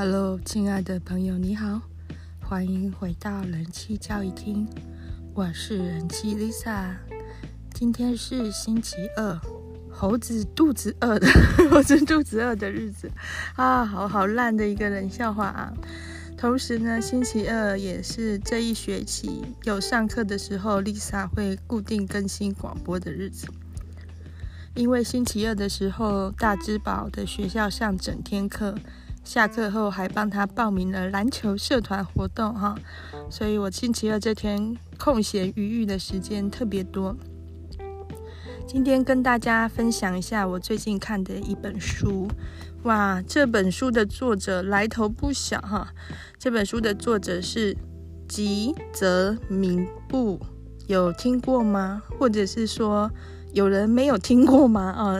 Hello，亲爱的朋友，你好，欢迎回到人妻教育厅，我是人妻 Lisa。今天是星期二，猴子肚子饿的，猴子肚子饿的日子啊，好好烂的一个冷笑话啊。同时呢，星期二也是这一学期有上课的时候，Lisa 会固定更新广播的日子。因为星期二的时候，大之宝的学校上整天课。下课后还帮他报名了篮球社团活动哈，所以我星期二这天空闲余裕的时间特别多。今天跟大家分享一下我最近看的一本书，哇，这本书的作者来头不小哈，这本书的作者是吉泽明步，有听过吗？或者是说？有人没有听过吗？啊，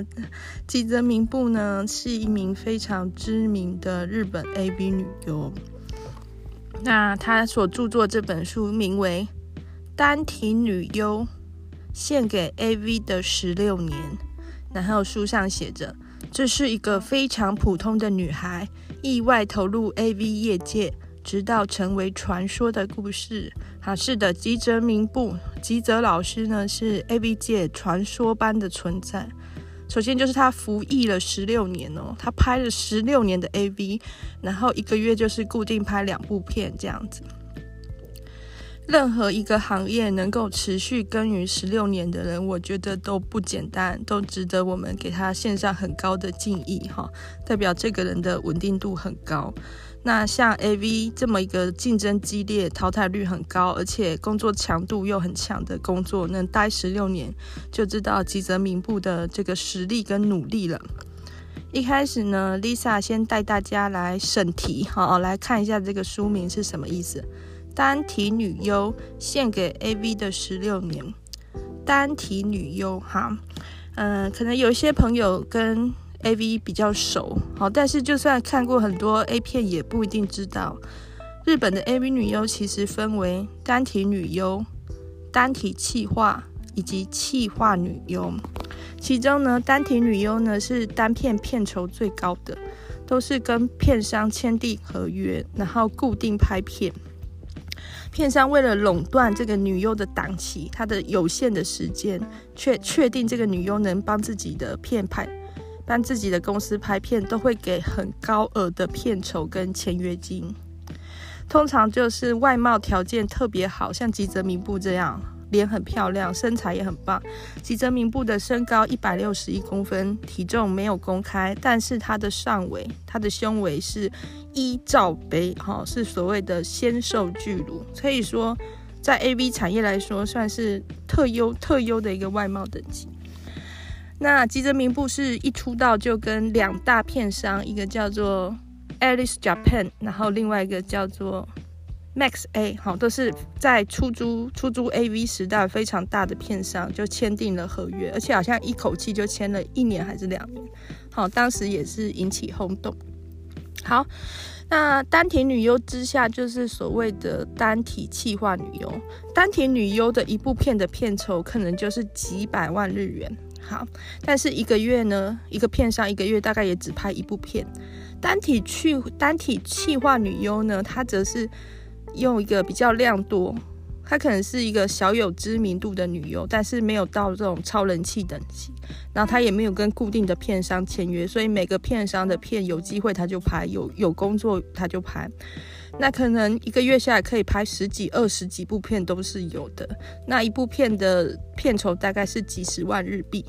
吉泽明步呢是一名非常知名的日本 AV 女优。那她所著作这本书名为《单体女优献给 AV 的十六年》，然后书上写着：“这是一个非常普通的女孩，意外投入 AV 业界。”直到成为传说的故事，啊，是的，吉泽明步，吉泽老师呢是 AV 界传说般的存在。首先就是他服役了十六年哦，他拍了十六年的 AV，然后一个月就是固定拍两部片这样子。任何一个行业能够持续耕耘十六年的人，我觉得都不简单，都值得我们给他献上很高的敬意哈，代表这个人的稳定度很高。那像 AV 这么一个竞争激烈、淘汰率很高，而且工作强度又很强的工作，能待十六年，就知道吉泽明步的这个实力跟努力了。一开始呢，Lisa 先带大家来审题，好，来看一下这个书名是什么意思。单体女优献给 AV 的十六年，单体女优哈，嗯、可能有些朋友跟 AV 比较熟，好，但是就算看过很多 A 片，也不一定知道日本的 AV 女优其实分为单体女优、单体气化以及气化女优。其中呢，单体女优呢是单片片酬最高的，都是跟片商签订合约，然后固定拍片。片商为了垄断这个女优的档期，她的有限的时间，确确定这个女优能帮自己的片拍，帮自己的公司拍片，都会给很高额的片酬跟签约金。通常就是外貌条件特别好，像吉泽明步这样。脸很漂亮，身材也很棒。吉泽明步的身高一百六十一公分，体重没有公开，但是他的上围、他的胸围是一罩杯，哈，是所谓的纤瘦巨乳，可以说在 AV 产业来说算是特优特优的一个外貌等级。那吉泽明步是一出道就跟两大片商，一个叫做 Alice Japan，然后另外一个叫做。Max A 好，都是在出租出租 AV 时代非常大的片商就签订了合约，而且好像一口气就签了一年还是两年，好，当时也是引起轰动。好，那单体女优之下就是所谓的单体气化女优，单体女优的一部片的片酬可能就是几百万日元，好，但是一个月呢，一个片商一个月大概也只拍一部片。单体去单体气化女优呢，她则是。用一个比较量多，她可能是一个小有知名度的女优，但是没有到这种超人气等级。然后她也没有跟固定的片商签约，所以每个片商的片有机会她就拍，有有工作她就拍。那可能一个月下来可以拍十几、二十几部片都是有的。那一部片的片酬大概是几十万日币。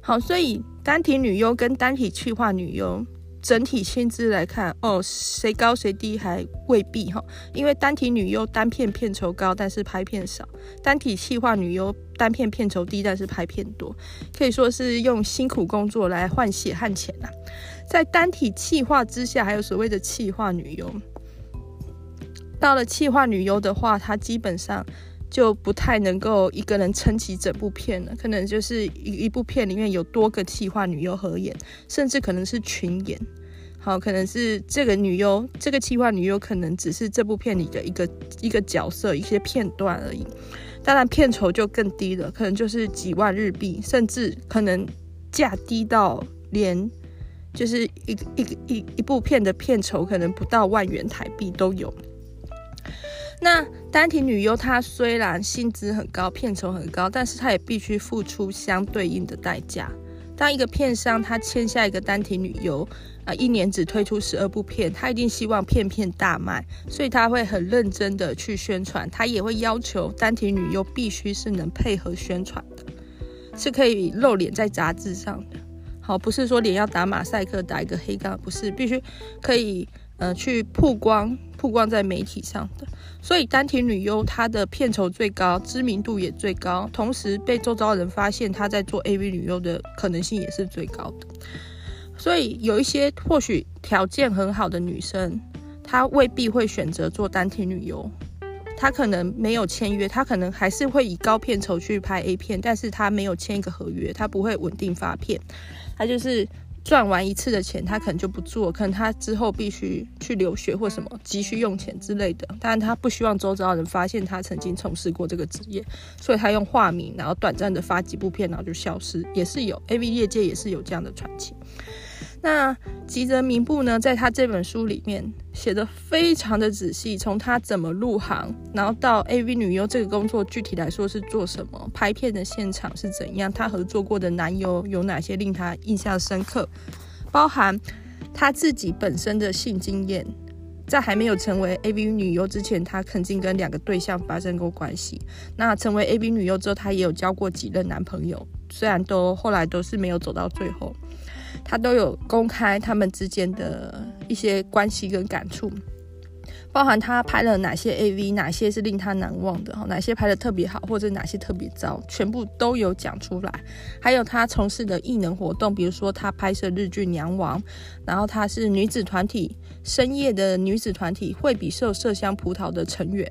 好，所以单体女优跟单体企划女优。整体薪资来看，哦，谁高谁低还未必哈，因为单体女优单片片酬高，但是拍片少；单体企划女优单片片酬低，但是拍片多，可以说是用辛苦工作来换血汗钱呐。在单体企划之下，还有所谓的企划女优。到了气化女优的话，她基本上就不太能够一个人撑起整部片了，可能就是一一部片里面有多个气化女优合演，甚至可能是群演。好，可能是这个女优，这个气化女优可能只是这部片里的一个一个角色，一些片段而已。当然，片酬就更低了，可能就是几万日币，甚至可能价低到连就是一一一一部片的片酬可能不到万元台币都有。那单体女优她虽然薪资很高，片酬很高，但是她也必须付出相对应的代价。当一个片商他签下一个单体女优啊，一年只推出十二部片，他一定希望片片大卖，所以他会很认真的去宣传，他也会要求单体女优必须是能配合宣传的，是可以露脸在杂志上的。好，不是说脸要打马赛克，打一个黑杠，不是，必须可以呃去曝光。曝光在媒体上的，所以单体女优她的片酬最高，知名度也最高，同时被周遭人发现她在做 AV 女优的可能性也是最高的。所以有一些或许条件很好的女生，她未必会选择做单体女优，她可能没有签约，她可能还是会以高片酬去拍 A 片，但是她没有签一个合约，她不会稳定发片，她就是。赚完一次的钱，他可能就不做，可能他之后必须去留学或什么急需用钱之类的。但他不希望周遭人发现他曾经从事过这个职业，所以他用化名，然后短暂的发几部片，然后就消失，也是有 AV 业界也是有这样的传奇。那吉泽明步呢，在他这本书里面写的非常的仔细，从他怎么入行，然后到 AV 女优这个工作具体来说是做什么，拍片的现场是怎样，他合作过的男优有哪些令他印象深刻，包含他自己本身的性经验，在还没有成为 AV 女优之前，他曾经跟两个对象发生过关系。那成为 AV 女优之后，他也有交过几任男朋友，虽然都后来都是没有走到最后。他都有公开他们之间的一些关系跟感触，包含他拍了哪些 AV，哪些是令他难忘的，哪些拍的特别好，或者哪些特别糟，全部都有讲出来。还有他从事的艺能活动，比如说他拍摄日剧《娘王》，然后他是女子团体深夜的女子团体惠比寿麝香葡萄的成员。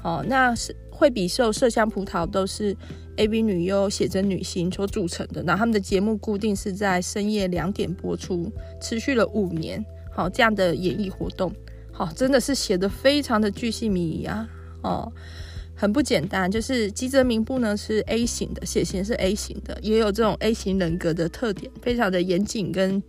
好，那是惠比寿麝香葡萄都是。AV 女优写真女星所组成的，那他们的节目固定是在深夜两点播出，持续了五年。好，这样的演艺活动，好，真的是写的非常的巨细靡遗啊，哦，很不简单。就是吉泽明步呢是 A 型的，血型是 A 型的，也有这种 A 型人格的特点，非常的严谨跟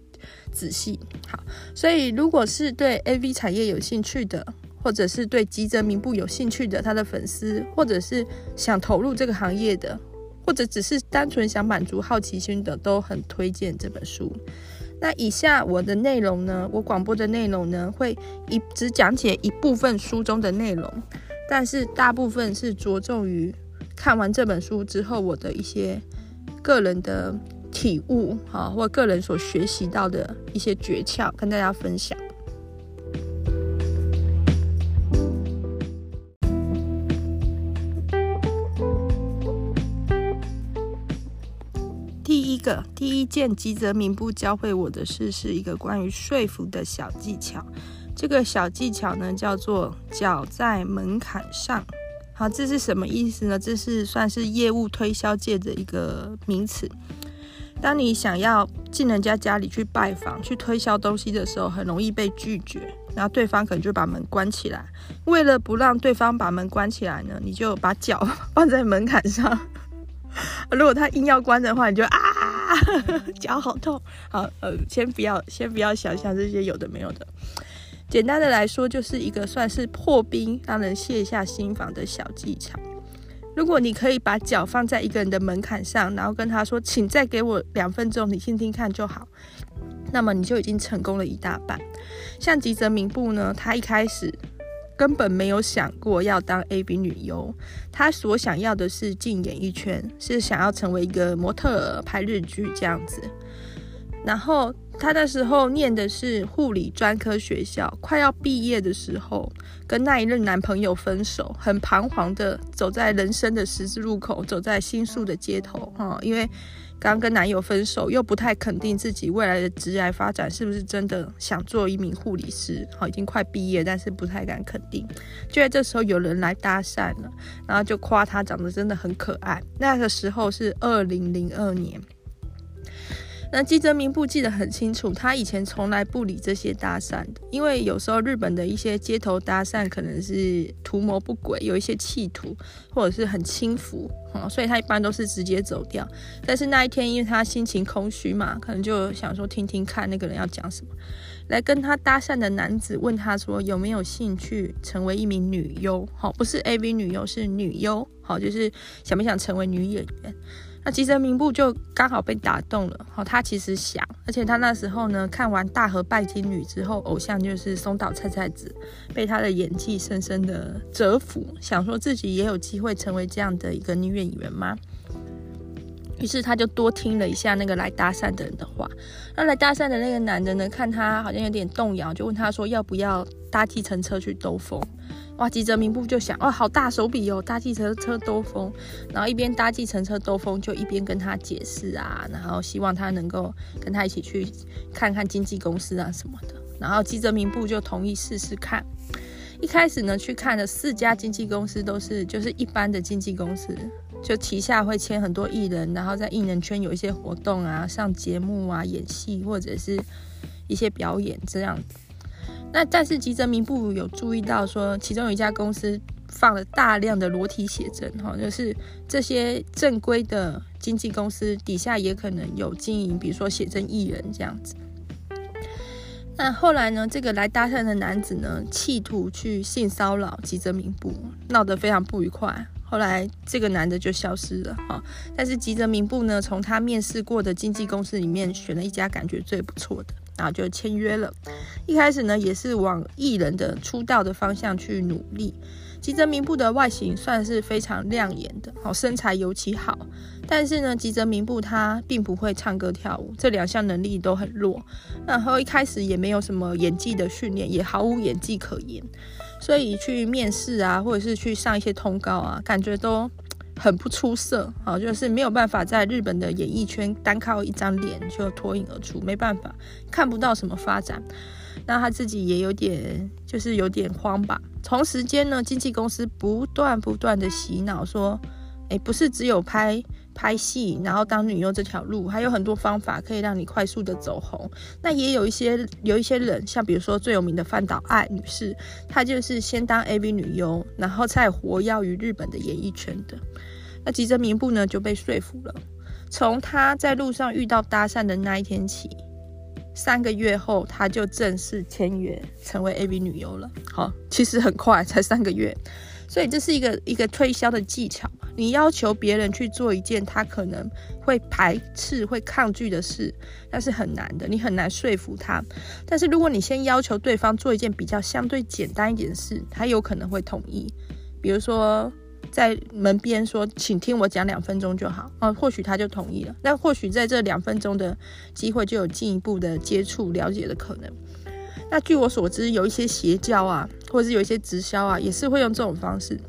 仔细。好，所以如果是对 AV 产业有兴趣的。或者是对吉泽明步有兴趣的他的粉丝，或者是想投入这个行业的，或者只是单纯想满足好奇心的，都很推荐这本书。那以下我的内容呢，我广播的内容呢，会一只讲解一部分书中的内容，但是大部分是着重于看完这本书之后我的一些个人的体悟啊，或个人所学习到的一些诀窍，跟大家分享。个第一件吉泽明步教会我的事，是一个关于说服的小技巧。这个小技巧呢，叫做脚在门槛上。好，这是什么意思呢？这是算是业务推销界的一个名词。当你想要进人家家里去拜访、去推销东西的时候，很容易被拒绝，然后对方可能就把门关起来。为了不让对方把门关起来呢，你就把脚 放在门槛上。如果他硬要关的话，你就啊。脚好痛。好，呃，先不要，先不要想象这些有的没有的。简单的来说，就是一个算是破冰，让人卸下心防的小技巧。如果你可以把脚放在一个人的门槛上，然后跟他说：“请再给我两分钟，你听听看就好。”那么你就已经成功了一大半。像吉泽明步呢，他一开始。根本没有想过要当 AV 女优，她所想要的是进演艺圈，是想要成为一个模特儿，拍日剧这样子。然后她那时候念的是护理专科学校，快要毕业的时候，跟那一任男朋友分手，很彷徨的走在人生的十字路口，走在新宿的街头，哈，因为。刚跟男友分手，又不太肯定自己未来的职业发展是不是真的想做一名护理师。好，已经快毕业，但是不太敢肯定。就在这时候，有人来搭讪了，然后就夸他长得真的很可爱。那个时候是二零零二年，那吉泽明步记得很清楚，他以前从来不理这些搭讪的，因为有时候日本的一些街头搭讪可能是图谋不轨，有一些企图或者是很轻浮，嗯，所以他一般都是直接走掉。但是那一天，因为他心情空虚嘛，可能就想说听听看那个人要讲什么。来跟他搭讪的男子问他说有没有兴趣成为一名女优？好，不是 AV 女优，是女优。好，就是想不想成为女演员？吉泽明步就刚好被打动了。好，他其实想，而且他那时候呢，看完《大和拜金女》之后，偶像就是松岛菜菜子，被她的演技深深的折服，想说自己也有机会成为这样的一个女演员吗？于是他就多听了一下那个来搭讪的人的话。那来搭讪的那个男的呢，看他好像有点动摇，就问他说要不要搭计程车去兜风。哇，吉泽明步就想，哦，好大手笔哦，搭计程车兜风。然后一边搭计程车兜风，就一边跟他解释啊，然后希望他能够跟他一起去看看经纪公司啊什么的。然后吉泽明步就同意试试看。一开始呢，去看了四家经纪公司，都是就是一般的经纪公司。就旗下会签很多艺人，然后在艺人圈有一些活动啊，上节目啊，演戏或者是一些表演这样子。那但是吉泽明步有注意到说，其中有一家公司放了大量的裸体写真，哈，就是这些正规的经纪公司底下也可能有经营，比如说写真艺人这样子。那后来呢，这个来搭讪的男子呢，企图去性骚扰吉泽明步，闹得非常不愉快。后来这个男的就消失了哈，但是吉泽明步呢，从他面试过的经纪公司里面选了一家感觉最不错的，然后就签约了。一开始呢，也是往艺人的出道的方向去努力。吉泽明步的外形算是非常亮眼的，好，身材尤其好。但是呢，吉泽明步他并不会唱歌跳舞，这两项能力都很弱。然后一开始也没有什么演技的训练，也毫无演技可言。所以去面试啊，或者是去上一些通告啊，感觉都很不出色，好，就是没有办法在日本的演艺圈单靠一张脸就脱颖而出，没办法，看不到什么发展。那他自己也有点，就是有点慌吧。同时间呢，经纪公司不断不断的洗脑说，哎，不是只有拍。拍戏，然后当女优这条路还有很多方法可以让你快速的走红。那也有一些有一些人，像比如说最有名的饭岛爱女士，她就是先当 AV 女优，然后再活跃于日本的演艺圈的。那吉泽明步呢就被说服了，从他在路上遇到搭讪的那一天起，三个月后他就正式签约成为 AV 女优了。好，其实很快，才三个月。所以这是一个一个推销的技巧。你要求别人去做一件他可能会排斥、会抗拒的事，那是很难的，你很难说服他。但是如果你先要求对方做一件比较相对简单一点的事，他有可能会同意。比如说在门边说：“请听我讲两分钟就好。”哦，或许他就同意了。那或许在这两分钟的机会就有进一步的接触、了解的可能。那据我所知，有一些邪教啊，或者是有一些直销啊，也是会用这种方式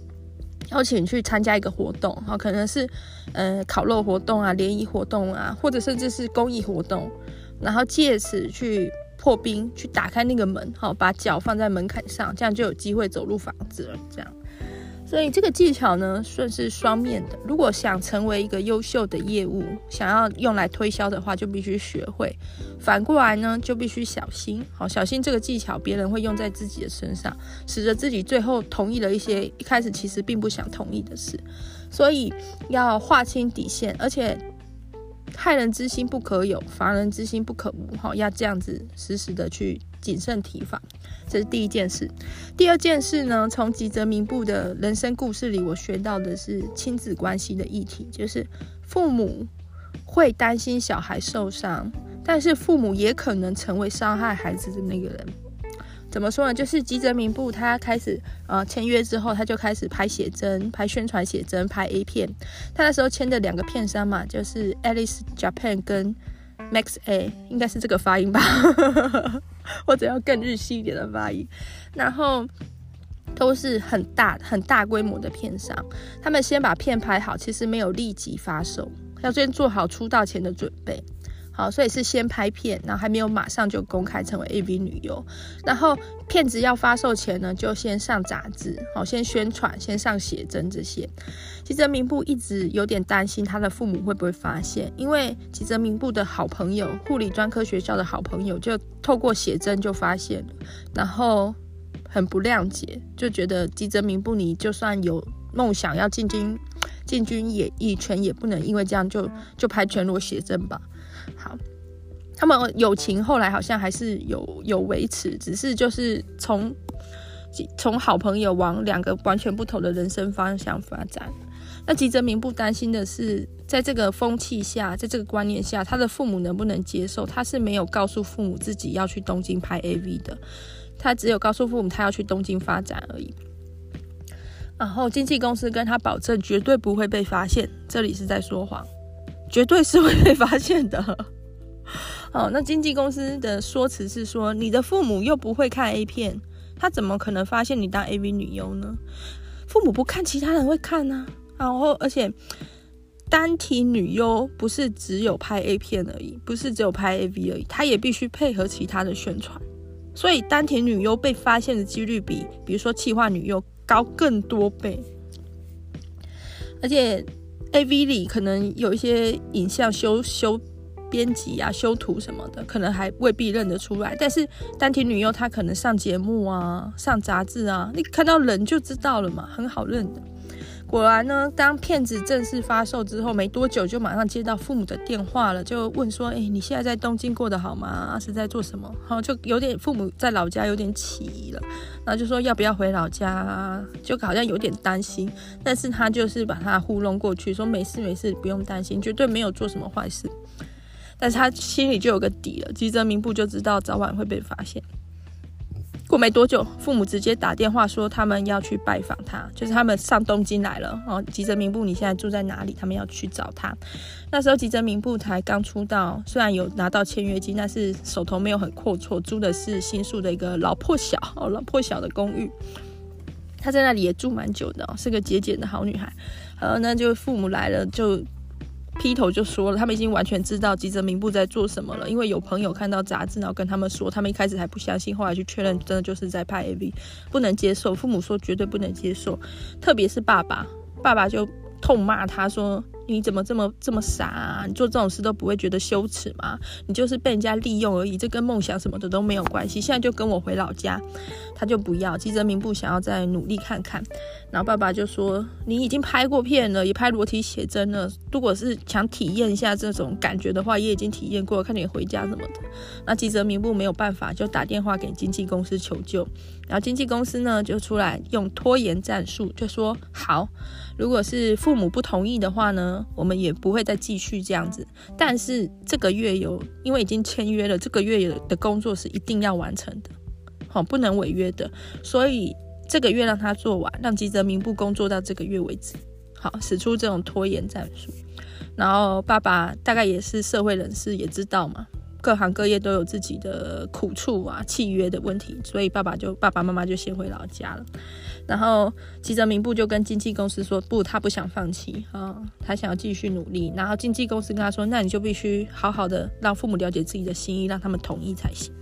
邀请你去参加一个活动，哈，可能是呃烤肉活动啊、联谊活动啊，或者甚至是公益活动，然后借此去破冰，去打开那个门，哈，把脚放在门槛上，这样就有机会走入房子了，这样。所以这个技巧呢，算是双面的。如果想成为一个优秀的业务，想要用来推销的话，就必须学会；反过来呢，就必须小心。好，小心这个技巧别人会用在自己的身上，使得自己最后同意了一些一开始其实并不想同意的事。所以要划清底线，而且。害人之心不可有，防人之心不可无。哈，要这样子时时的去谨慎提防，这是第一件事。第二件事呢，从吉泽明步的人生故事里，我学到的是亲子关系的议题，就是父母会担心小孩受伤，但是父母也可能成为伤害孩子的那个人。怎么说呢？就是吉泽明步他开始呃签约之后，他就开始拍写真、拍宣传写真、拍 A 片。他那时候签的两个片商嘛，就是 Alice Japan 跟 Max A，应该是这个发音吧，或者要更日系一点的发音。然后都是很大很大规模的片商，他们先把片拍好，其实没有立即发售，要先做好出道前的准备。好，所以是先拍片，然后还没有马上就公开成为 AV 女优。然后片子要发售前呢，就先上杂志，好，先宣传，先上写真这些。吉泽明步一直有点担心他的父母会不会发现，因为吉泽明步的好朋友，护理专科学校的好朋友，就透过写真就发现了，然后很不谅解，就觉得吉泽明步你就算有梦想要进军进军演艺圈，也不能因为这样就就拍全裸写真吧。好，他们友情后来好像还是有有维持，只是就是从从好朋友往两个完全不同的人生方向发展。那吉泽明不担心的是，在这个风气下，在这个观念下，他的父母能不能接受？他是没有告诉父母自己要去东京拍 AV 的，他只有告诉父母他要去东京发展而已。然后经纪公司跟他保证绝对不会被发现，这里是在说谎。绝对是会被发现的。哦，那经纪公司的说辞是说，你的父母又不会看 A 片，他怎么可能发现你当 AV 女优呢？父母不看，其他人会看呢、啊。然后，而且单体女优不是只有拍 A 片而已，不是只有拍 AV 而已，他也必须配合其他的宣传。所以，单体女优被发现的几率比，比如说企划女优高更多倍，而且。A V 里可能有一些影像修修编辑啊、修图什么的，可能还未必认得出来。但是单体女优她可能上节目啊、上杂志啊，你看到人就知道了嘛，很好认的。果然呢，当片子正式发售之后，没多久就马上接到父母的电话了，就问说：“哎、你现在在东京过得好吗？是在做什么？”好，就有点父母在老家有点起疑了，然后就说要不要回老家，就好像有点担心。但是他就是把他糊弄过去，说没事没事，不用担心，绝对没有做什么坏事。但是他心里就有个底了，吉泽明步就知道早晚会被发现。过没多久，父母直接打电话说他们要去拜访他，就是他们上东京来了哦。吉泽明步，你现在住在哪里？他们要去找他。那时候吉泽明步才刚出道，虽然有拿到签约金，但是手头没有很阔绰，租的是新宿的一个老破小哦，老破小的公寓。他在那里也住蛮久的哦，是个节俭的好女孩。然后呢，就父母来了就。劈头就说了，他们已经完全知道吉泽明步在做什么了，因为有朋友看到杂志，然后跟他们说，他们一开始还不相信，后来去确认，真的就是在拍 AV，不能接受，父母说绝对不能接受，特别是爸爸，爸爸就痛骂他说。你怎么这么这么傻啊？你做这种事都不会觉得羞耻吗？你就是被人家利用而已，这跟梦想什么的都没有关系。现在就跟我回老家，他就不要。吉泽明步想要再努力看看，然后爸爸就说：“你已经拍过片了，也拍裸体写真了。如果是想体验一下这种感觉的话，也已经体验过了，看你回家什么的。”那吉泽明步没有办法，就打电话给经纪公司求救。然后经纪公司呢就出来用拖延战术，就说：“好。”如果是父母不同意的话呢，我们也不会再继续这样子。但是这个月有，因为已经签约了，这个月的工作是一定要完成的，好，不能违约的。所以这个月让他做完，让吉泽明步工作到这个月为止。好，使出这种拖延战术。然后爸爸大概也是社会人士，也知道嘛。各行各业都有自己的苦处啊，契约的问题，所以爸爸就爸爸妈妈就先回老家了。然后吉泽明步就跟经纪公司说，不，他不想放弃啊，他想要继续努力。然后经纪公司跟他说，那你就必须好好的让父母了解自己的心意，让他们同意才行。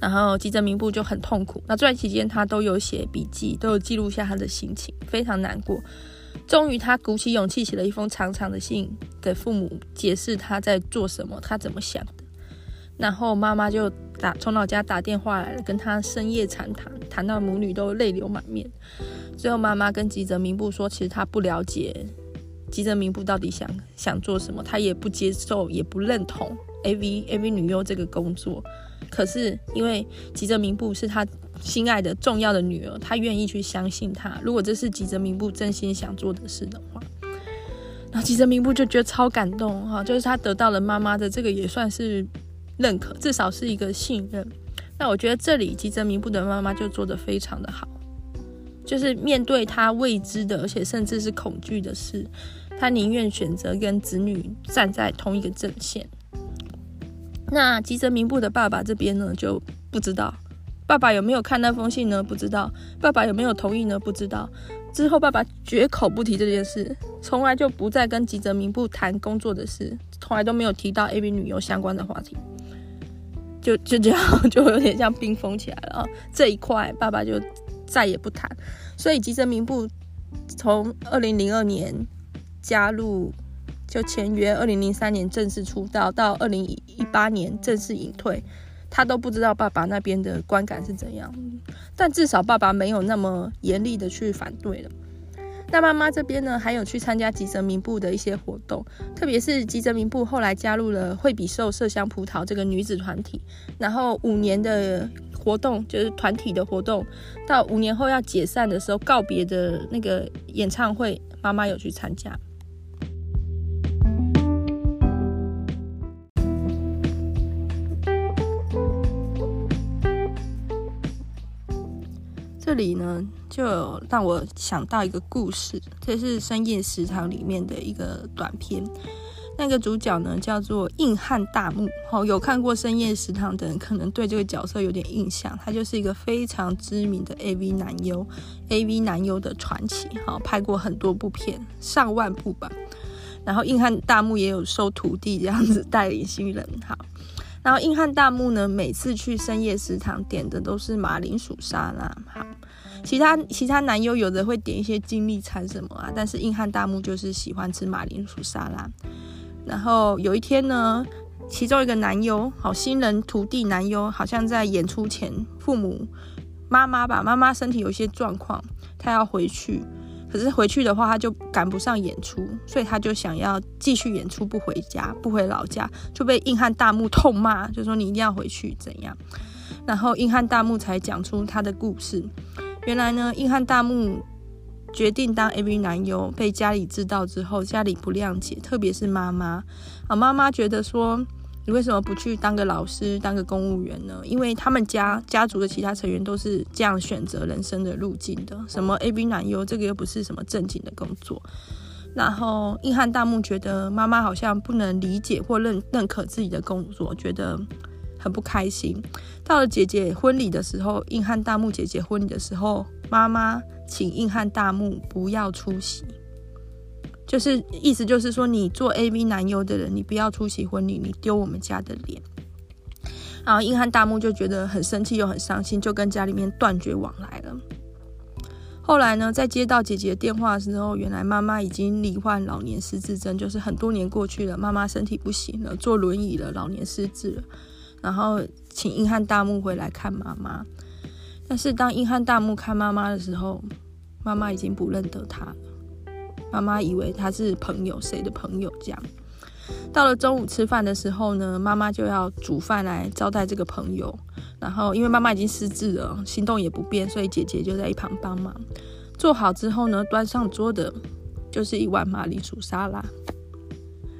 然后吉泽明步就很痛苦。那这段期间他都有写笔记，都有记录下他的心情，非常难过。终于，他鼓起勇气写了一封长长的信给父母，解释他在做什么，他怎么想的。然后妈妈就打从老家打电话来了，跟他深夜长谈，谈到母女都泪流满面。最后，妈妈跟吉泽明步说，其实他不了解吉泽明步到底想想做什么，他也不接受，也不认同 AV AV 女优这个工作。可是，因为吉泽明步是他。心爱的重要的女儿，她愿意去相信他。如果这是吉泽明步真心想做的事的话，然后吉泽明步就觉得超感动哈，就是他得到了妈妈的这个也算是认可，至少是一个信任。那我觉得这里吉泽明步的妈妈就做得非常的好，就是面对他未知的，而且甚至是恐惧的事，他宁愿选择跟子女站在同一个阵线。那吉泽明步的爸爸这边呢，就不知道。爸爸有没有看那封信呢？不知道。爸爸有没有同意呢？不知道。之后，爸爸绝口不提这件事，从来就不再跟吉泽明步谈工作的事，从来都没有提到 AV 女优相关的话题，就就这样，就有点像冰封起来了。这一块，爸爸就再也不谈。所以吉泽明步从二零零二年加入，就签约，二零零三年正式出道，到二零一八年正式隐退。他都不知道爸爸那边的观感是怎样，但至少爸爸没有那么严厉的去反对了。那妈妈这边呢，还有去参加吉泽明步的一些活动，特别是吉泽明步后来加入了惠比寿麝香葡萄这个女子团体，然后五年的活动就是团体的活动，到五年后要解散的时候告别的那个演唱会，妈妈有去参加。这里呢，就让我想到一个故事，这是《深夜食堂》里面的一个短片。那个主角呢，叫做硬汉大木。哦，有看过《深夜食堂》的人，可能对这个角色有点印象。他就是一个非常知名的 AV 男优，AV 男优的传奇。好，拍过很多部片，上万部吧。然后硬汉大木也有收徒弟，这样子带领新人。好。然后硬汉大木呢，每次去深夜食堂点的都是马铃薯沙拉。好，其他其他男优有的会点一些精力餐什么啊，但是硬汉大木就是喜欢吃马铃薯沙拉。然后有一天呢，其中一个男优，好，新人徒弟男优，好像在演出前，父母妈妈吧，妈妈身体有一些状况，他要回去。可是回去的话，他就赶不上演出，所以他就想要继续演出，不回家，不回老家，就被硬汉大木痛骂，就说你一定要回去怎样？然后硬汉大木才讲出他的故事。原来呢，硬汉大木决定当 AV 男优，被家里知道之后，家里不谅解，特别是妈妈啊，妈妈觉得说。你为什么不去当个老师，当个公务员呢？因为他们家家族的其他成员都是这样选择人生的路径的。什么 AV 男优，这个又不是什么正经的工作。然后硬汉大木觉得妈妈好像不能理解或认认可自己的工作，觉得很不开心。到了姐姐婚礼的时候，硬汉大木姐姐婚礼的时候，妈妈请硬汉大木不要出席。就是意思就是说，你做 AV 男优的人，你不要出席婚礼，你丢我们家的脸。然后硬汉大木就觉得很生气又很伤心，就跟家里面断绝往来了。后来呢，在接到姐姐电话的时候，原来妈妈已经罹患老年失智症，就是很多年过去了，妈妈身体不行了，坐轮椅了，老年失智了。然后请硬汉大木回来看妈妈。但是当硬汉大木看妈妈的时候，妈妈已经不认得他了。妈妈以为他是朋友，谁的朋友？这样，到了中午吃饭的时候呢，妈妈就要煮饭来招待这个朋友。然后，因为妈妈已经失智了，行动也不便，所以姐姐就在一旁帮忙。做好之后呢，端上桌的就是一碗马铃薯沙拉。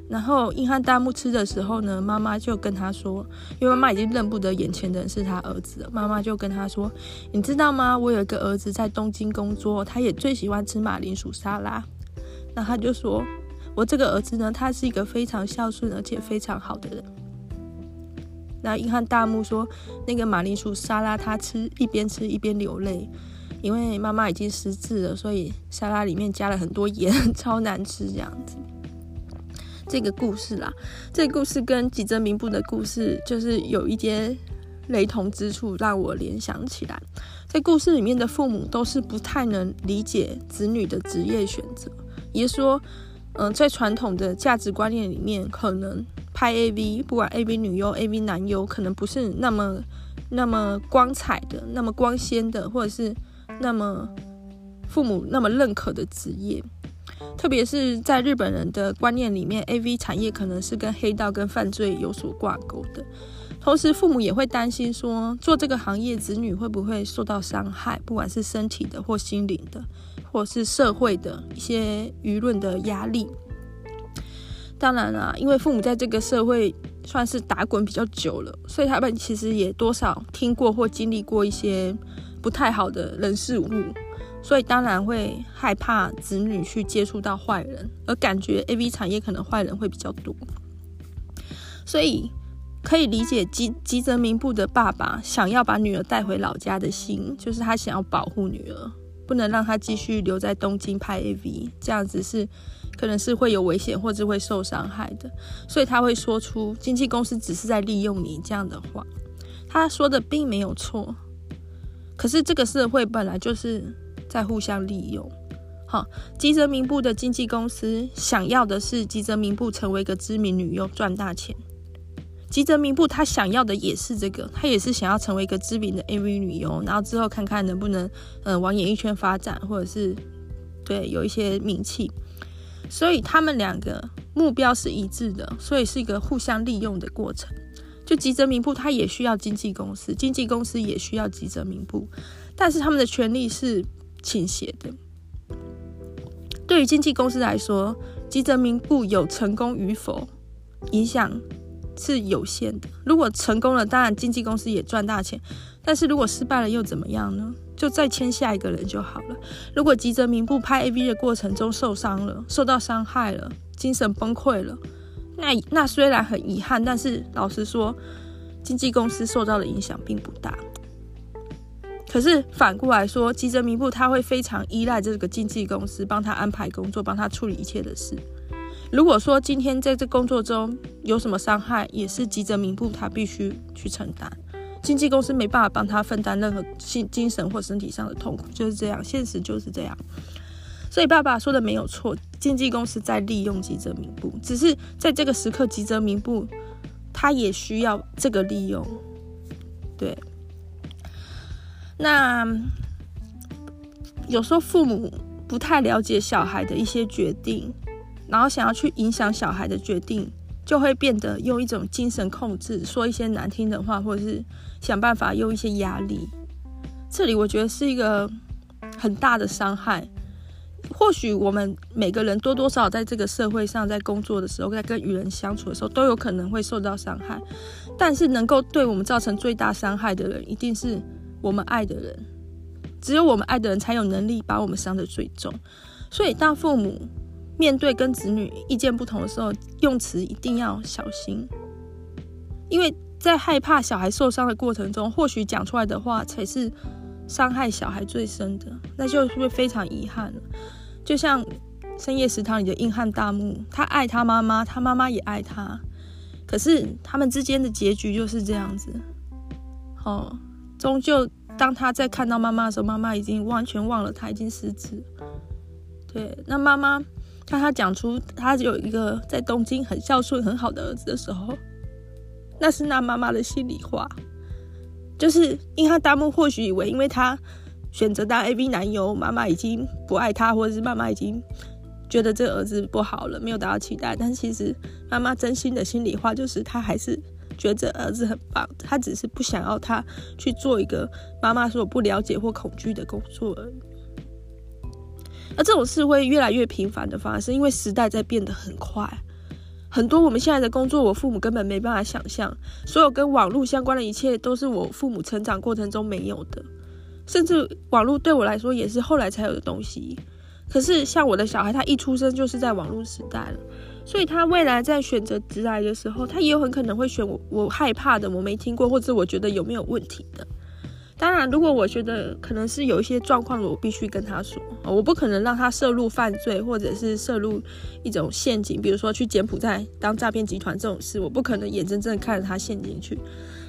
然后硬汉大木吃的时候呢，妈妈就跟他说，因为妈妈已经认不得眼前的人是他儿子了，妈妈就跟他说：“你知道吗？我有一个儿子在东京工作，他也最喜欢吃马铃薯沙拉。”那他就说：“我这个儿子呢，他是一个非常孝顺而且非常好的人。”那硬汉大木说：“那个马铃薯沙拉，他吃一边吃一边流泪，因为妈妈已经失智了，所以沙拉里面加了很多盐，超难吃这样子。”这个故事啦，这个故事跟吉泽明步的故事就是有一些雷同之处，让我联想起来。在故事里面的父母都是不太能理解子女的职业选择。也说，嗯、在传统的价值观念里面，可能拍 AV，不管 AV 女优、AV 男优，可能不是那么那么光彩的、那么光鲜的，或者是那么父母那么认可的职业。特别是在日本人的观念里面，AV 产业可能是跟黑道、跟犯罪有所挂钩的。同时，父母也会担心说，做这个行业，子女会不会受到伤害，不管是身体的或心灵的。或是社会的一些舆论的压力，当然啦，因为父母在这个社会算是打滚比较久了，所以他们其实也多少听过或经历过一些不太好的人事物，所以当然会害怕子女去接触到坏人，而感觉 AV 产业可能坏人会比较多，所以可以理解吉吉泽明步的爸爸想要把女儿带回老家的心，就是他想要保护女儿。不能让她继续留在东京拍 AV，这样子是可能是会有危险或者会受伤害的，所以他会说出经纪公司只是在利用你这样的话。他说的并没有错，可是这个社会本来就是在互相利用。好，吉泽明步的经纪公司想要的是吉泽明步成为一个知名女优赚大钱。吉泽明步他想要的也是这个，他也是想要成为一个知名的 AV 女优，然后之后看看能不能呃往演艺圈发展，或者是对有一些名气。所以他们两个目标是一致的，所以是一个互相利用的过程。就吉泽明步他也需要经纪公司，经纪公司也需要吉泽明步，但是他们的权利是倾斜的。对于经纪公司来说，吉泽明步有成功与否影响。是有限的。如果成功了，当然经纪公司也赚大钱；但是如果失败了，又怎么样呢？就再签下一个人就好了。如果吉泽明步拍 AV 的过程中受伤了，受到伤害了，精神崩溃了，那那虽然很遗憾，但是老实说，经纪公司受到的影响并不大。可是反过来说，吉泽明步他会非常依赖这个经纪公司帮他安排工作，帮他处理一切的事。如果说今天在这工作中有什么伤害，也是吉泽明步他必须去承担，经纪公司没办法帮他分担任何心精神或身体上的痛苦，就是这样，现实就是这样。所以爸爸说的没有错，经纪公司在利用吉泽明步，只是在这个时刻，吉泽明步他也需要这个利用。对，那有时候父母不太了解小孩的一些决定。然后想要去影响小孩的决定，就会变得用一种精神控制，说一些难听的话，或者是想办法用一些压力。这里我觉得是一个很大的伤害。或许我们每个人多多少少在这个社会上，在工作的时候，在跟与人相处的时候，都有可能会受到伤害。但是能够对我们造成最大伤害的人，一定是我们爱的人。只有我们爱的人，才有能力把我们伤得最重。所以当父母，面对跟子女意见不同的时候，用词一定要小心，因为在害怕小孩受伤的过程中，或许讲出来的话才是伤害小孩最深的，那就会非常遗憾了。就像深夜食堂里的硬汉大木，他爱他妈妈，他妈妈也爱他，可是他们之间的结局就是这样子。哦，终究当他在看到妈妈的时候，妈妈已经完全忘了他，已经失智。对，那妈妈。当他讲出他有一个在东京很孝顺、很好的儿子的时候，那是那妈妈的心里话。就是因为他大木或许以为，因为他选择当 AV 男友，妈妈已经不爱他，或者是妈妈已经觉得这个儿子不好了，没有达到期待。但其实妈妈真心的心里话就是，他还是觉得儿子很棒，他只是不想要他去做一个妈妈所不了解或恐惧的工作而已。而这种事会越来越频繁的发生，因为时代在变得很快，很多我们现在的工作，我父母根本没办法想象。所有跟网络相关的一切，都是我父母成长过程中没有的，甚至网络对我来说也是后来才有的东西。可是像我的小孩，他一出生就是在网络时代了，所以他未来在选择职涯的时候，他也有很可能会选我我害怕的，我没听过，或者我觉得有没有问题的。当然，如果我觉得可能是有一些状况，我必须跟他说，我不可能让他涉入犯罪，或者是涉入一种陷阱，比如说去柬埔寨当诈骗集团这种事，我不可能眼睁睁看着他陷进去。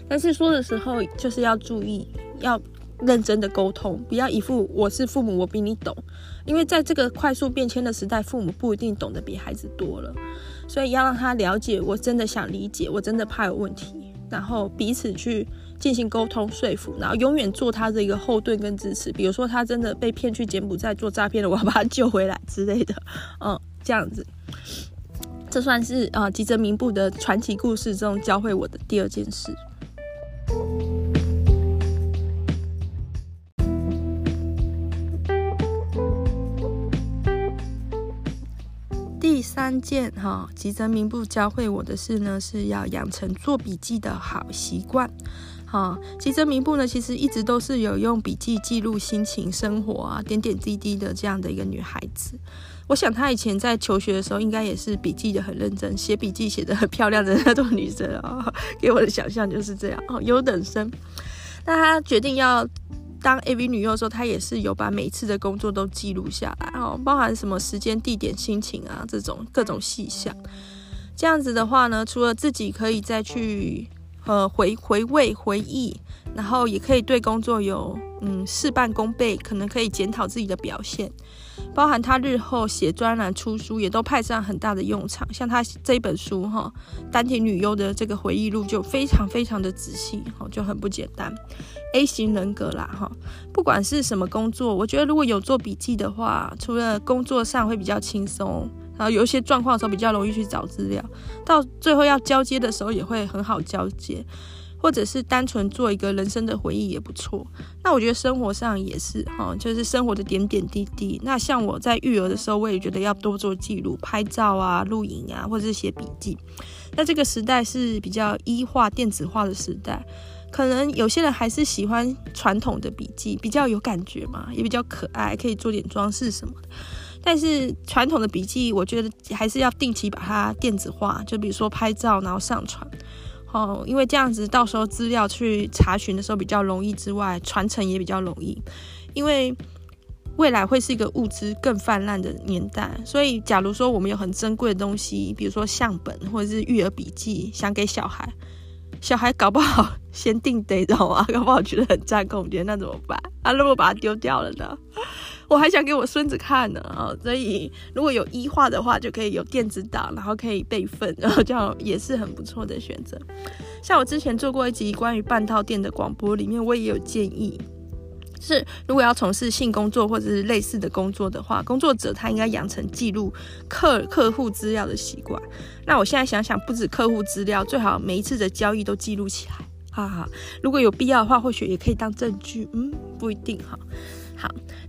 但是说的时候，就是要注意，要认真的沟通，不要一副我是父母，我比你懂，因为在这个快速变迁的时代，父母不一定懂得比孩子多了，所以要让他了解，我真的想理解，我真的怕有问题，然后彼此去。进行沟通说服，然后永远做他的一个后盾跟支持。比如说他真的被骗去柬埔寨做诈骗了，我要把他救回来之类的，嗯，这样子，这算是啊吉泽明步的传奇故事中教会我的第二件事。三件哈吉泽明步教会我的事呢，是要养成做笔记的好习惯。哈，吉泽明步呢，其实一直都是有用笔记记录心情、生活啊，点点滴滴的这样的一个女孩子。我想她以前在求学的时候，应该也是笔记的很认真，写笔记写得很漂亮的那种女生啊。给我的想象就是这样哦，优等生。那她决定要当 AV 女优的时候，她也是有把每次的工作都记录下来哦，包含什么时间、地点、心情啊这种各种细项。这样子的话呢，除了自己可以再去呃回回味回忆，然后也可以对工作有嗯事半功倍，可能可以检讨自己的表现。包含他日后写专栏、出书，也都派上很大的用场。像他这一本书哈，丹田女优的这个回忆录就非常非常的仔细，哈，就很不简单。A 型人格啦，哈，不管是什么工作，我觉得如果有做笔记的话，除了工作上会比较轻松，然后有一些状况的时候比较容易去找资料，到最后要交接的时候也会很好交接。或者是单纯做一个人生的回忆也不错。那我觉得生活上也是哈，就是生活的点点滴滴。那像我在育儿的时候，我也觉得要多做记录，拍照啊、录影啊，或者是写笔记。那这个时代是比较 e 化、电子化的时代，可能有些人还是喜欢传统的笔记，比较有感觉嘛，也比较可爱，可以做点装饰什么的。但是传统的笔记，我觉得还是要定期把它电子化，就比如说拍照，然后上传。哦，因为这样子到时候资料去查询的时候比较容易之外，传承也比较容易。因为未来会是一个物资更泛滥的年代，所以假如说我们有很珍贵的东西，比如说相本或者是育儿笔记，想给小孩，小孩搞不好 先定得到啊，搞不好觉得很占空间，那怎么办？啊，如果把它丢掉了呢？我还想给我孙子看呢啊，所以如果有 e 化的话，就可以有电子档，然后可以备份，然 后这样也是很不错的选择。像我之前做过一集关于半套店的广播，里面我也有建议，是如果要从事性工作或者是类似的工作的话，工作者他应该养成记录客客户资料的习惯。那我现在想想，不止客户资料，最好每一次的交易都记录起来，哈哈。如果有必要的话，或许也可以当证据，嗯，不一定哈。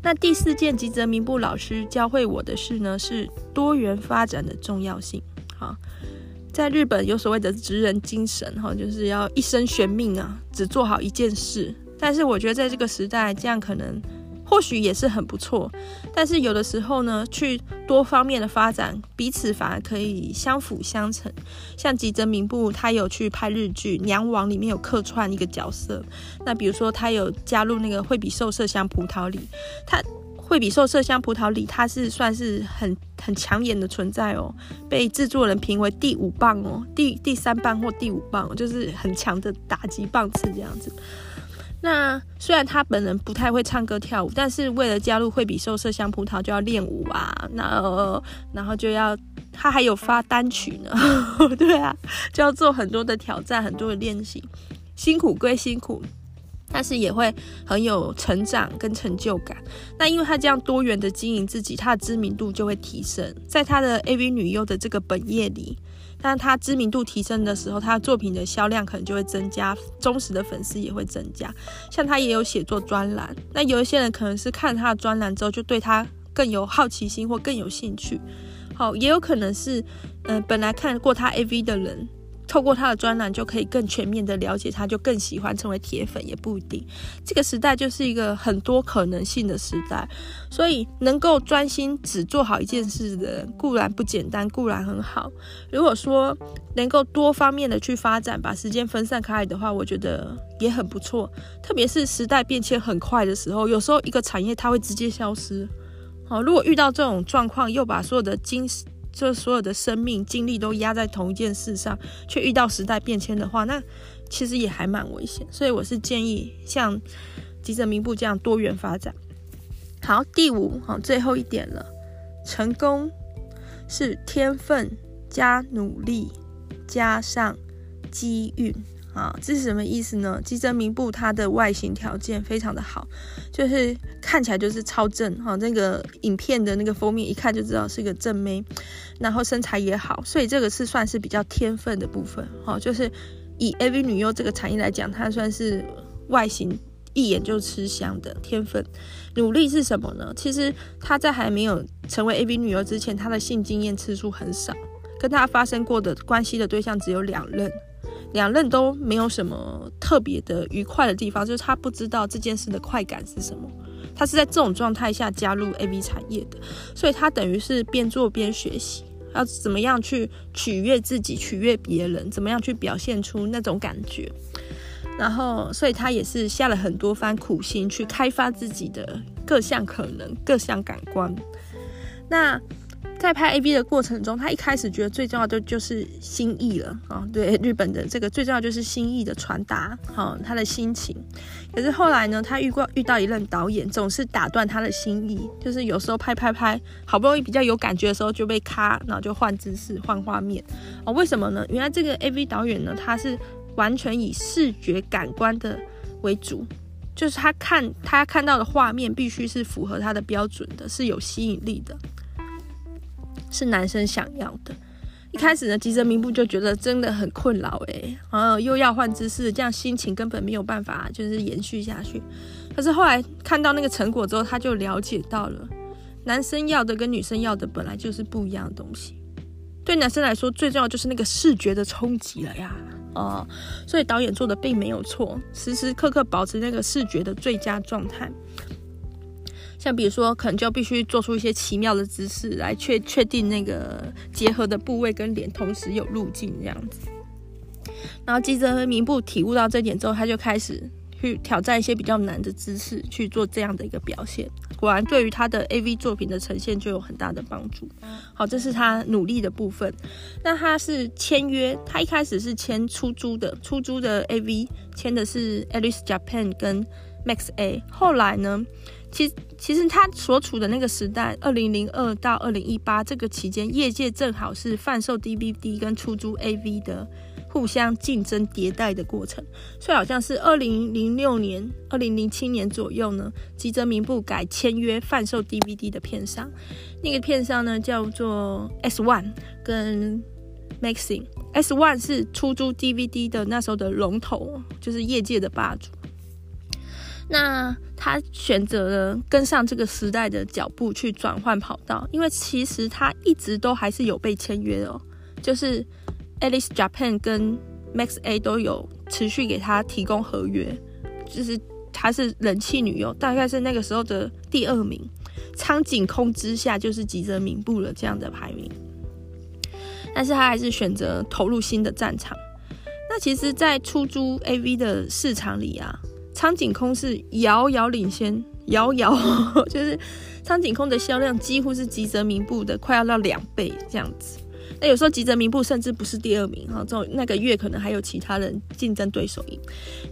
那第四件吉泽明步老师教会我的事呢，是多元发展的重要性。好，在日本有所谓的职人精神，哈，就是要一生悬命啊，只做好一件事。但是我觉得在这个时代，这样可能。或许也是很不错，但是有的时候呢，去多方面的发展，彼此反而可以相辅相成。像吉泽明步，他有去拍日剧《娘王》，里面有客串一个角色。那比如说，他有加入那个惠比寿麝香葡萄里，他惠比寿麝香葡萄里，他是算是很很抢眼的存在哦，被制作人评为第五棒哦，第第三棒或第五棒，就是很强的打击棒次这样子。那虽然他本人不太会唱歌跳舞，但是为了加入惠比寿麝香葡萄就要练舞啊，那然后就要他还有发单曲呢，对啊，就要做很多的挑战，很多的练习，辛苦归辛苦，但是也会很有成长跟成就感。那因为他这样多元的经营自己，他的知名度就会提升，在他的 AV 女优的这个本业里。但他知名度提升的时候，他的作品的销量可能就会增加，忠实的粉丝也会增加。像他也有写作专栏，那有一些人可能是看他的专栏之后，就对他更有好奇心或更有兴趣。好，也有可能是，嗯、本来看过他 AV 的人。透过他的专栏就可以更全面的了解他，就更喜欢成为铁粉也不一定。这个时代就是一个很多可能性的时代，所以能够专心只做好一件事的人固然不简单，固然很好。如果说能够多方面的去发展，把时间分散开来的话，我觉得也很不错。特别是时代变迁很快的时候，有时候一个产业它会直接消失。好，如果遇到这种状况，又把所有的精这所有的生命精力都压在同一件事上，却遇到时代变迁的话，那其实也还蛮危险。所以我是建议像吉泽明步这样多元发展。好，第五，好，最后一点了，成功是天分加努力加上机运。啊，这是什么意思呢？吉泽明步他的外形条件非常的好，就是看起来就是超正哈。那个影片的那个封面一看就知道是个正妹，然后身材也好，所以这个是算是比较天分的部分哈。就是以 AV 女优这个产业来讲，它算是外形一眼就吃香的天分。努力是什么呢？其实他在还没有成为 AV 女优之前，他的性经验次数很少，跟他发生过的关系的对象只有两任。两任都没有什么特别的愉快的地方，就是他不知道这件事的快感是什么。他是在这种状态下加入 AV 产业的，所以他等于是边做边学习，要怎么样去取悦自己、取悦别人，怎么样去表现出那种感觉。然后所以他也是下了很多番苦心去开发自己的各项可能、各项感官。那在拍 AV 的过程中，他一开始觉得最重要的就是心意了啊、对日本的这个最重要就是心意的传达，好、他的心情。可是后来呢，他遇过遇到一任导演，总是打断他的心意，就是有时候拍拍拍，好不容易比较有感觉的时候就被卡，然后就换姿势、换画面。哦，为什么呢？原来这个 AV 导演呢，他是完全以视觉感官的为主，就是他看他看到的画面必须是符合他的标准的，是有吸引力的。是男生想要的。一开始呢，吉泽明步就觉得真的很困扰，哎，然后又要换姿势，这样心情根本没有办法就是延续下去。可是后来看到那个成果之后，他就了解到了，男生要的跟女生要的本来就是不一样的东西。对男生来说，最重要就是那个视觉的冲击了呀，哦，所以导演做的并没有错，时时刻刻保持那个视觉的最佳状态。像比如说，可能就必须做出一些奇妙的姿势来确确定那个结合的部位跟脸同时有路径这样子。然后吉泽明步体悟到这点之后，他就开始去挑战一些比较难的姿势去做这样的一个表现。果然，对于他的 AV 作品的呈现就有很大的帮助。好，这是他努力的部分。那他是签约，他一开始是签出租的，出租的 AV 签的是 Alice Japan 跟 Max A。后来呢？其其实他所处的那个时代，二零零二到二零一八这个期间，业界正好是贩售 DVD 跟出租 AV 的互相竞争迭代的过程，所以好像是二零零六年、二零零七年左右呢，吉泽明步改签约贩售 DVD 的片商，那个片商呢叫做 S One 跟 Maxing，S One 是出租 DVD 的那时候的龙头，就是业界的霸主。那他选择了跟上这个时代的脚步去转换跑道，因为其实他一直都还是有被签约哦，就是 Alice Japan 跟 Max A 都有持续给他提供合约，就是他是人气女优，大概是那个时候的第二名，苍井空之下就是吉泽明步了这样的排名，但是他还是选择投入新的战场。那其实，在出租 AV 的市场里啊。苍井空是遥遥领先，遥遥 就是苍井空的销量几乎是吉泽明步的快要到两倍这样子。那有时候吉泽明步甚至不是第二名哈，这种那个月可能还有其他人竞争对手赢。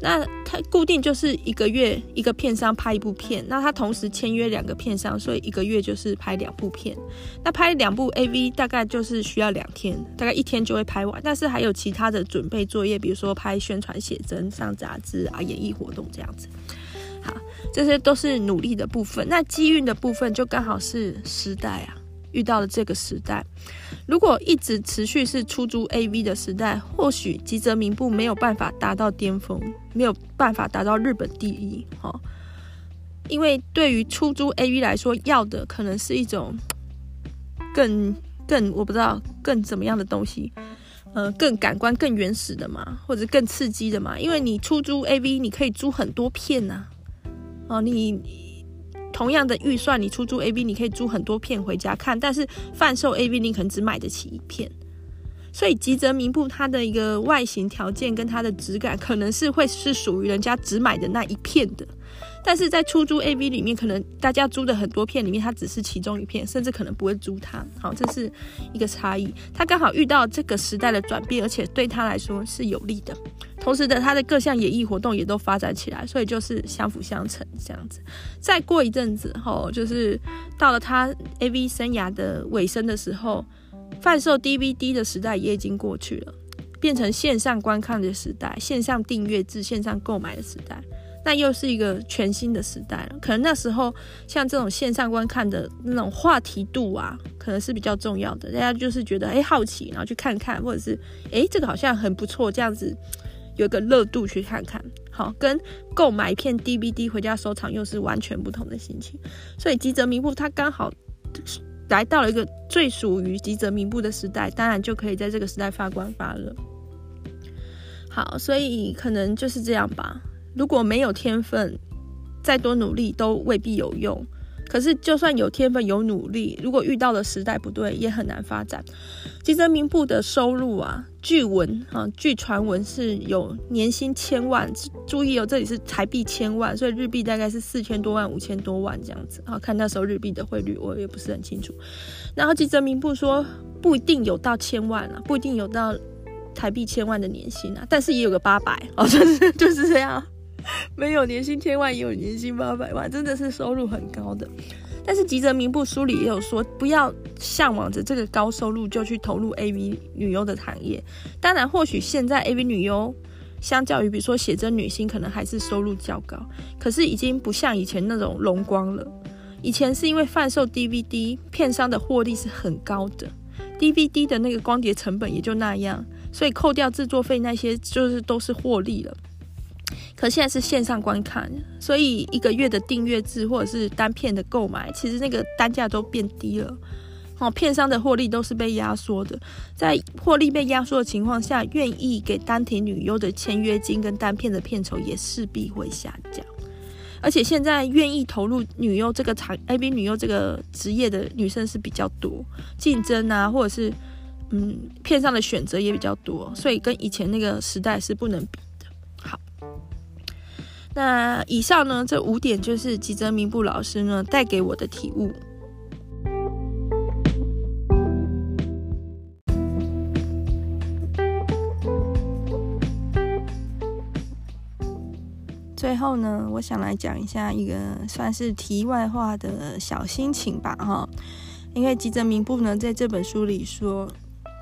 那他固定就是一个月一个片商拍一部片，那他同时签约两个片商，所以一个月就是拍两部片。那拍两部 AV 大概就是需要两天，大概一天就会拍完。但是还有其他的准备作业，比如说拍宣传写真、上杂志啊、演艺活动这样子。好，这些都是努力的部分。那机运的部分就刚好是时代啊。遇到了这个时代，如果一直持续是出租 AV 的时代，或许吉泽明步没有办法达到巅峰，没有办法达到日本第一。哈，因为对于出租 AV 来说，要的可能是一种更更我不知道更怎么样的东西，呃，更感官更原始的嘛，或者更刺激的嘛。因为你出租 AV，你可以租很多片呐，啊，哦，你。同样的预算，你出租 AV，你可以租很多片回家看，但是贩售 AV，你可能只买得起一片。所以吉泽明步它的一个外形条件跟它的质感，可能是会是属于人家只买的那一片的。但是在出租 AV 里面，可能大家租的很多片里面，它只是其中一片，甚至可能不会租它。好，这是一个差异。他刚好遇到这个时代的转变，而且对他来说是有利的。同时的，他的各项演艺活动也都发展起来，所以就是相辅相成这样子。再过一阵子后，就是到了他 AV 生涯的尾声的时候，贩售 DVD 的时代也已经过去了，变成线上观看的时代，线上订阅制、线上购买的时代。那又是一个全新的时代了。可能那时候像这种线上观看的那种话题度啊，可能是比较重要的。大家就是觉得哎、好奇，然后去看看，或者是哎、这个好像很不错，这样子有一个热度去看看。好，跟购买一片 DVD 回家收藏又是完全不同的心情。所以吉泽明步他刚好来到了一个最属于吉泽明步的时代，当然就可以在这个时代发光发热。好，所以可能就是这样吧。如果没有天分，再多努力都未必有用。可是，就算有天分、有努力，如果遇到的时代不对，也很难发展。吉泽明步的收入啊，据闻啊，据传闻是有年薪千万，注意哦，这里是台币千万，所以日币大概是四千多万、五千多万这样子啊。看那时候日币的汇率，我也不是很清楚。然后吉泽明步说，不一定有到千万啊，不一定有到台币千万的年薪啊，但是也有个八百哦，就是就是这样，没有年薪千万，也有年薪八百万，真的是收入很高的。但是吉泽明步书里也有说，不要向往着这个高收入就去投入 AV 女优的行业。当然，或许现在 AV 女优相较于比如说写真女星，可能还是收入较高，可是已经不像以前那种荣光了。以前是因为贩售 DVD，片商的获利是很高的，DVD 的那个光碟成本也就那样，所以扣掉制作费那些，就是都是获利了。可现在是线上观看，所以一个月的订阅制或者是单片的购买，其实那个单价都变低了。哦，片商的获利都是被压缩的，在获利被压缩的情况下，愿意给单体女优的签约金跟单片的片酬也势必会下降。而且现在愿意投入女优这个产，A B 女优这个职业的女生是比较多，竞争啊，或者是嗯片上的选择也比较多，所以跟以前那个时代是不能比。那以上呢，这五点就是吉泽明步老师呢带给我的体悟。最后呢，我想来讲一下一个算是题外话的小心情吧，哈。因为吉泽明步呢在这本书里说，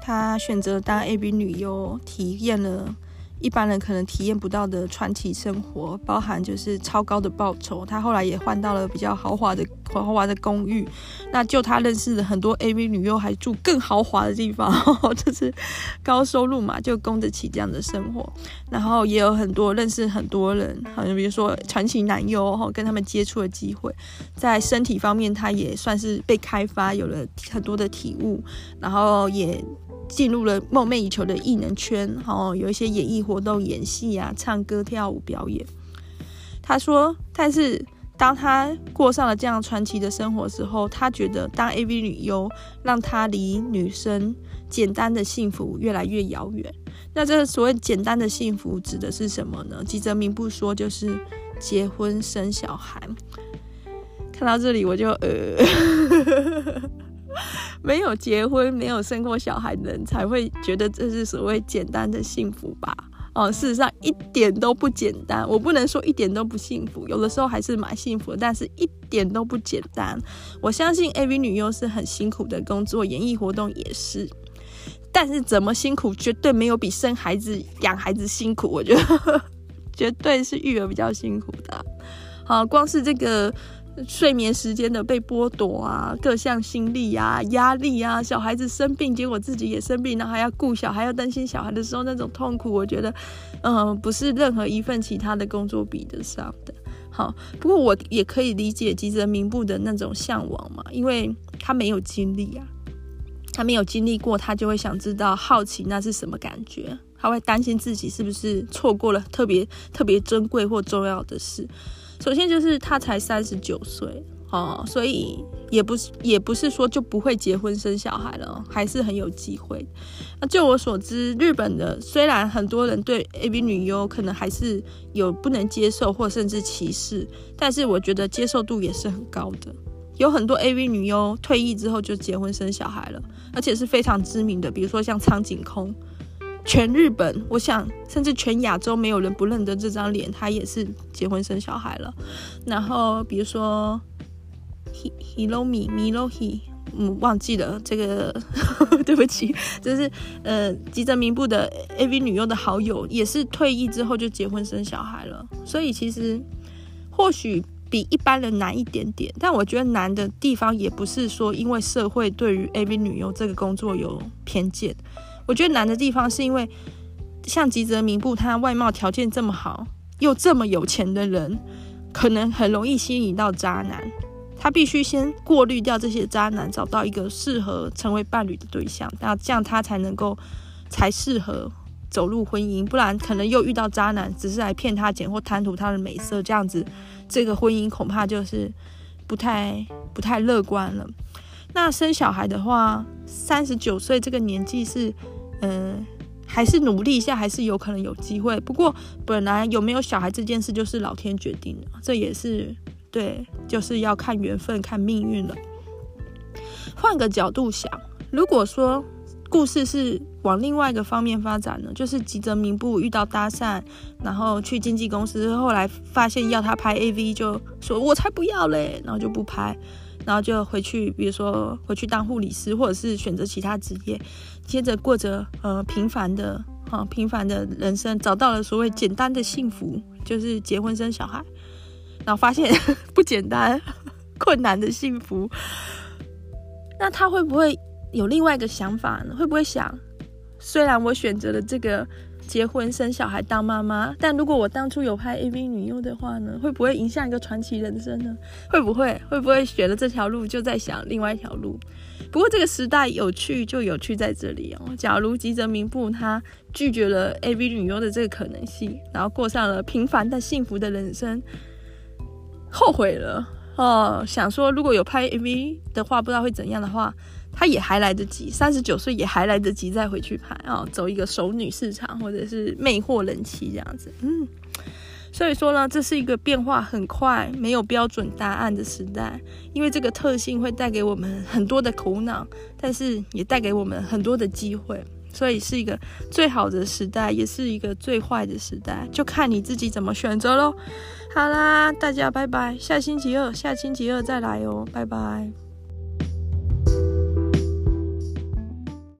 他选择当 AB 女优，体验了。一般人可能体验不到的传奇生活，包含就是超高的报酬。他后来也换到了比较豪华的豪华的公寓。那就他认识的很多 AV 女优还住更豪华的地方，就是高收入嘛，就供得起这样的生活。然后也有很多认识很多人，好像比如说传奇男优哈，跟他们接触的机会。在身体方面，他也算是被开发，有了很多的体悟，然后也。进入了梦寐以求的艺能圈，哦，有一些演艺活动、演戏啊、唱歌、跳舞、表演。他说，但是当他过上了这样传奇的生活之后，他觉得当 AV 女优让他离女生简单的幸福越来越遥远。那这所谓简单的幸福指的是什么呢？吉泽明不说，就是结婚生小孩。看到这里，我就呃。没有结婚、没有生过小孩的人才会觉得这是所谓简单的幸福吧？哦，事实上一点都不简单。我不能说一点都不幸福，有的时候还是蛮幸福的，但是一点都不简单。我相信 AV 女优是很辛苦的工作，演艺活动也是，但是怎么辛苦，绝对没有比生孩子、养孩子辛苦。我觉得 绝对是育儿比较辛苦的。好，光是这个。睡眠时间的被剥夺啊，各项心力啊，压力啊，小孩子生病，结果自己也生病，然后还要顾小孩，要担心小孩的时候那种痛苦，我觉得，嗯、不是任何一份其他的工作比得上的。好，不过我也可以理解吉泽明步的那种向往嘛，因为他没有经历啊，他没有经历过，他就会想知道，好奇那是什么感觉，他会担心自己是不是错过了特别特别珍贵或重要的事。首先就是他才三十九岁哦，所以也不是也不是说就不会结婚生小孩了，还是很有机会。那就我所知，日本的虽然很多人对 AV 女优可能还是有不能接受或甚至歧视，但是我觉得接受度也是很高的。有很多 AV 女优退役之后就结婚生小孩了，而且是非常知名的，比如说像苍井空。全日本，我想甚至全亚洲没有人不认得这张脸，他也是结婚生小孩了。然后比如说，Hiromi Mirohi，嗯，忘记了这个，对不起，就是呃吉泽明步的 AV 女优的好友，也是退役之后就结婚生小孩了。所以其实或许比一般人难一点点，但我觉得难的地方也不是说因为社会对于 AV 女优这个工作有偏见。我觉得难的地方是因为，像吉泽明步，他外貌条件这么好，又这么有钱的人，可能很容易吸引到渣男。他必须先过滤掉这些渣男，找到一个适合成为伴侣的对象，那这样他才能够才适合走入婚姻。不然可能又遇到渣男，只是来骗他钱或贪图他的美色，这样子这个婚姻恐怕就是不太不太乐观了。那生小孩的话，三十九岁这个年纪是，嗯、还是努力一下，还是有可能有机会。不过本来有没有小孩这件事，就是老天决定的，这也是对，就是要看缘分、看命运了。换个角度想，如果说故事是往另外一个方面发展呢，就是吉泽明步遇到搭讪，然后去经纪公司，后来发现要他拍 AV，就说我才不要嘞，然后就不拍。然后就回去，比如说回去当护理师，或者是选择其他职业，接着过着呃平凡的哈、平凡的人生，找到了所谓简单的幸福，就是结婚生小孩，然后发现不简单，困难的幸福。那他会不会有另外一个想法呢？会不会想，虽然我选择了这个？结婚生小孩当妈妈，但如果我当初有拍 AV 女优的话呢，会不会影响一个传奇人生呢？会不会会不会选了这条路就在想另外一条路？不过这个时代有趣就有趣在这里哦。假如吉泽明步他拒绝了 AV 女优的这个可能性，然后过上了平凡但幸福的人生，后悔了哦，想说如果有拍 AV 的话，不知道会怎样的话。他也还来得及，三十九岁也还来得及再回去拍啊、哦，走一个熟女市场或者是魅惑人妻这样子，嗯，所以说呢，这是一个变化很快、没有标准答案的时代，因为这个特性会带给我们很多的苦恼，但是也带给我们很多的机会，所以是一个最好的时代，也是一个最坏的时代，就看你自己怎么选择喽。好啦，大家拜拜，下星期二，下星期二再来哦，拜拜。